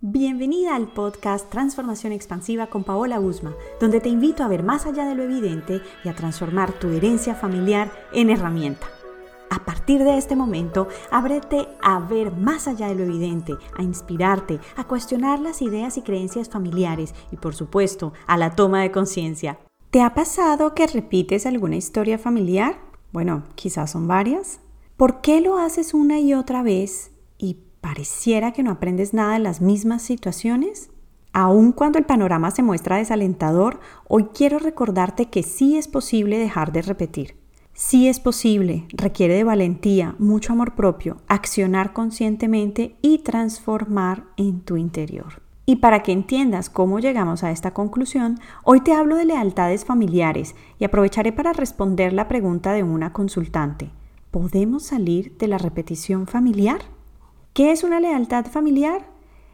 Bienvenida al podcast Transformación Expansiva con Paola Usma, donde te invito a ver más allá de lo evidente y a transformar tu herencia familiar en herramienta. A partir de este momento, ábrete a ver más allá de lo evidente, a inspirarte, a cuestionar las ideas y creencias familiares y, por supuesto, a la toma de conciencia. ¿Te ha pasado que repites alguna historia familiar? Bueno, quizás son varias. ¿Por qué lo haces una y otra vez pareciera que no aprendes nada en las mismas situaciones? Aun cuando el panorama se muestra desalentador, hoy quiero recordarte que sí es posible dejar de repetir. Sí es posible, requiere de valentía, mucho amor propio, accionar conscientemente y transformar en tu interior. Y para que entiendas cómo llegamos a esta conclusión, hoy te hablo de lealtades familiares y aprovecharé para responder la pregunta de una consultante. ¿Podemos salir de la repetición familiar? ¿Qué es una lealtad familiar?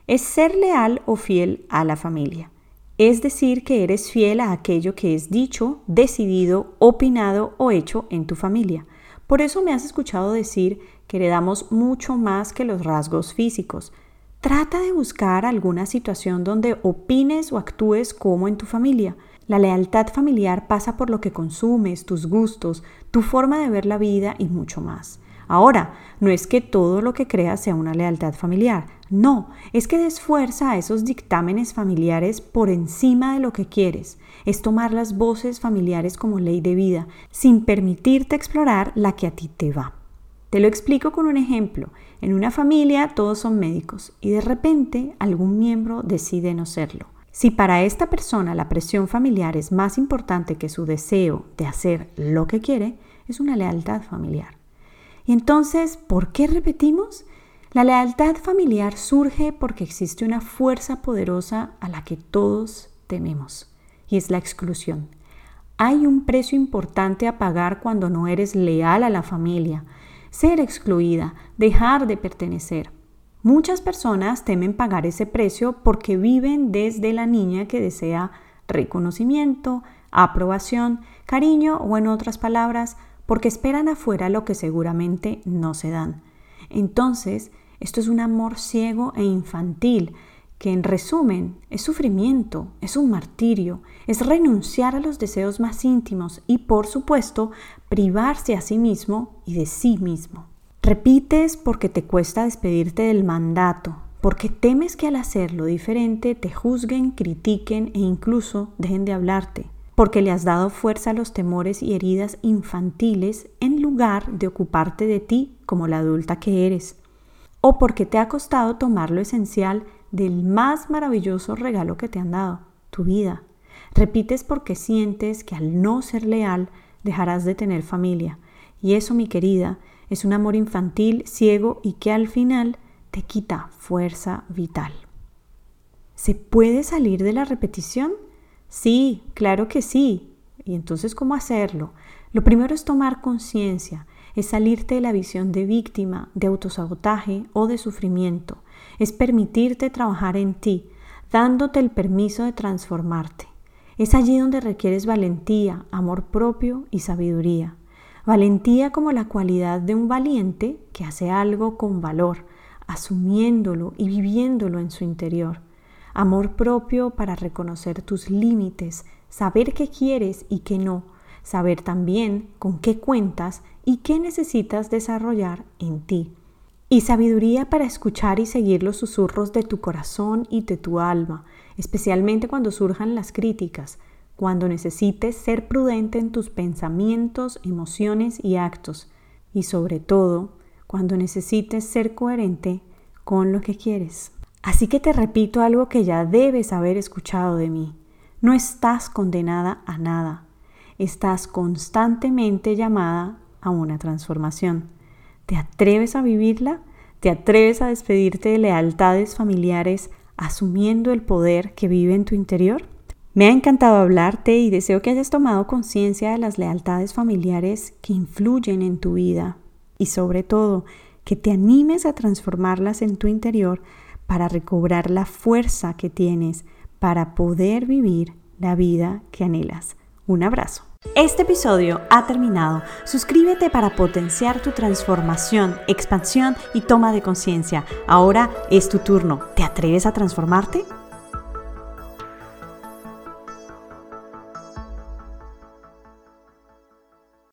Es ser leal o fiel a la familia. Es decir, que eres fiel a aquello que es dicho, decidido, opinado o hecho en tu familia. Por eso me has escuchado decir que heredamos mucho más que los rasgos físicos. Trata de buscar alguna situación donde opines o actúes como en tu familia. La lealtad familiar pasa por lo que consumes, tus gustos, tu forma de ver la vida y mucho más. Ahora, no es que todo lo que creas sea una lealtad familiar, no, es que des fuerza a esos dictámenes familiares por encima de lo que quieres, es tomar las voces familiares como ley de vida, sin permitirte explorar la que a ti te va. Te lo explico con un ejemplo. En una familia todos son médicos y de repente algún miembro decide no serlo. Si para esta persona la presión familiar es más importante que su deseo de hacer lo que quiere, es una lealtad familiar. Y entonces, ¿por qué repetimos? La lealtad familiar surge porque existe una fuerza poderosa a la que todos tememos, y es la exclusión. Hay un precio importante a pagar cuando no eres leal a la familia, ser excluida, dejar de pertenecer. Muchas personas temen pagar ese precio porque viven desde la niña que desea reconocimiento, aprobación, cariño o en otras palabras, porque esperan afuera lo que seguramente no se dan. Entonces, esto es un amor ciego e infantil, que en resumen es sufrimiento, es un martirio, es renunciar a los deseos más íntimos y por supuesto privarse a sí mismo y de sí mismo. Repites porque te cuesta despedirte del mandato, porque temes que al hacerlo diferente te juzguen, critiquen e incluso dejen de hablarte porque le has dado fuerza a los temores y heridas infantiles en lugar de ocuparte de ti como la adulta que eres, o porque te ha costado tomar lo esencial del más maravilloso regalo que te han dado, tu vida. Repites porque sientes que al no ser leal dejarás de tener familia, y eso, mi querida, es un amor infantil, ciego y que al final te quita fuerza vital. ¿Se puede salir de la repetición? Sí, claro que sí. ¿Y entonces cómo hacerlo? Lo primero es tomar conciencia, es salirte de la visión de víctima, de autosabotaje o de sufrimiento, es permitirte trabajar en ti, dándote el permiso de transformarte. Es allí donde requieres valentía, amor propio y sabiduría. Valentía como la cualidad de un valiente que hace algo con valor, asumiéndolo y viviéndolo en su interior amor propio para reconocer tus límites, saber qué quieres y qué no, saber también con qué cuentas y qué necesitas desarrollar en ti. Y sabiduría para escuchar y seguir los susurros de tu corazón y de tu alma, especialmente cuando surjan las críticas, cuando necesites ser prudente en tus pensamientos, emociones y actos, y sobre todo, cuando necesites ser coherente con lo que quieres. Así que te repito algo que ya debes haber escuchado de mí. No estás condenada a nada. Estás constantemente llamada a una transformación. ¿Te atreves a vivirla? ¿Te atreves a despedirte de lealtades familiares asumiendo el poder que vive en tu interior? Me ha encantado hablarte y deseo que hayas tomado conciencia de las lealtades familiares que influyen en tu vida y sobre todo que te animes a transformarlas en tu interior para recobrar la fuerza que tienes para poder vivir la vida que anhelas. Un abrazo. Este episodio ha terminado. Suscríbete para potenciar tu transformación, expansión y toma de conciencia. Ahora es tu turno. ¿Te atreves a transformarte?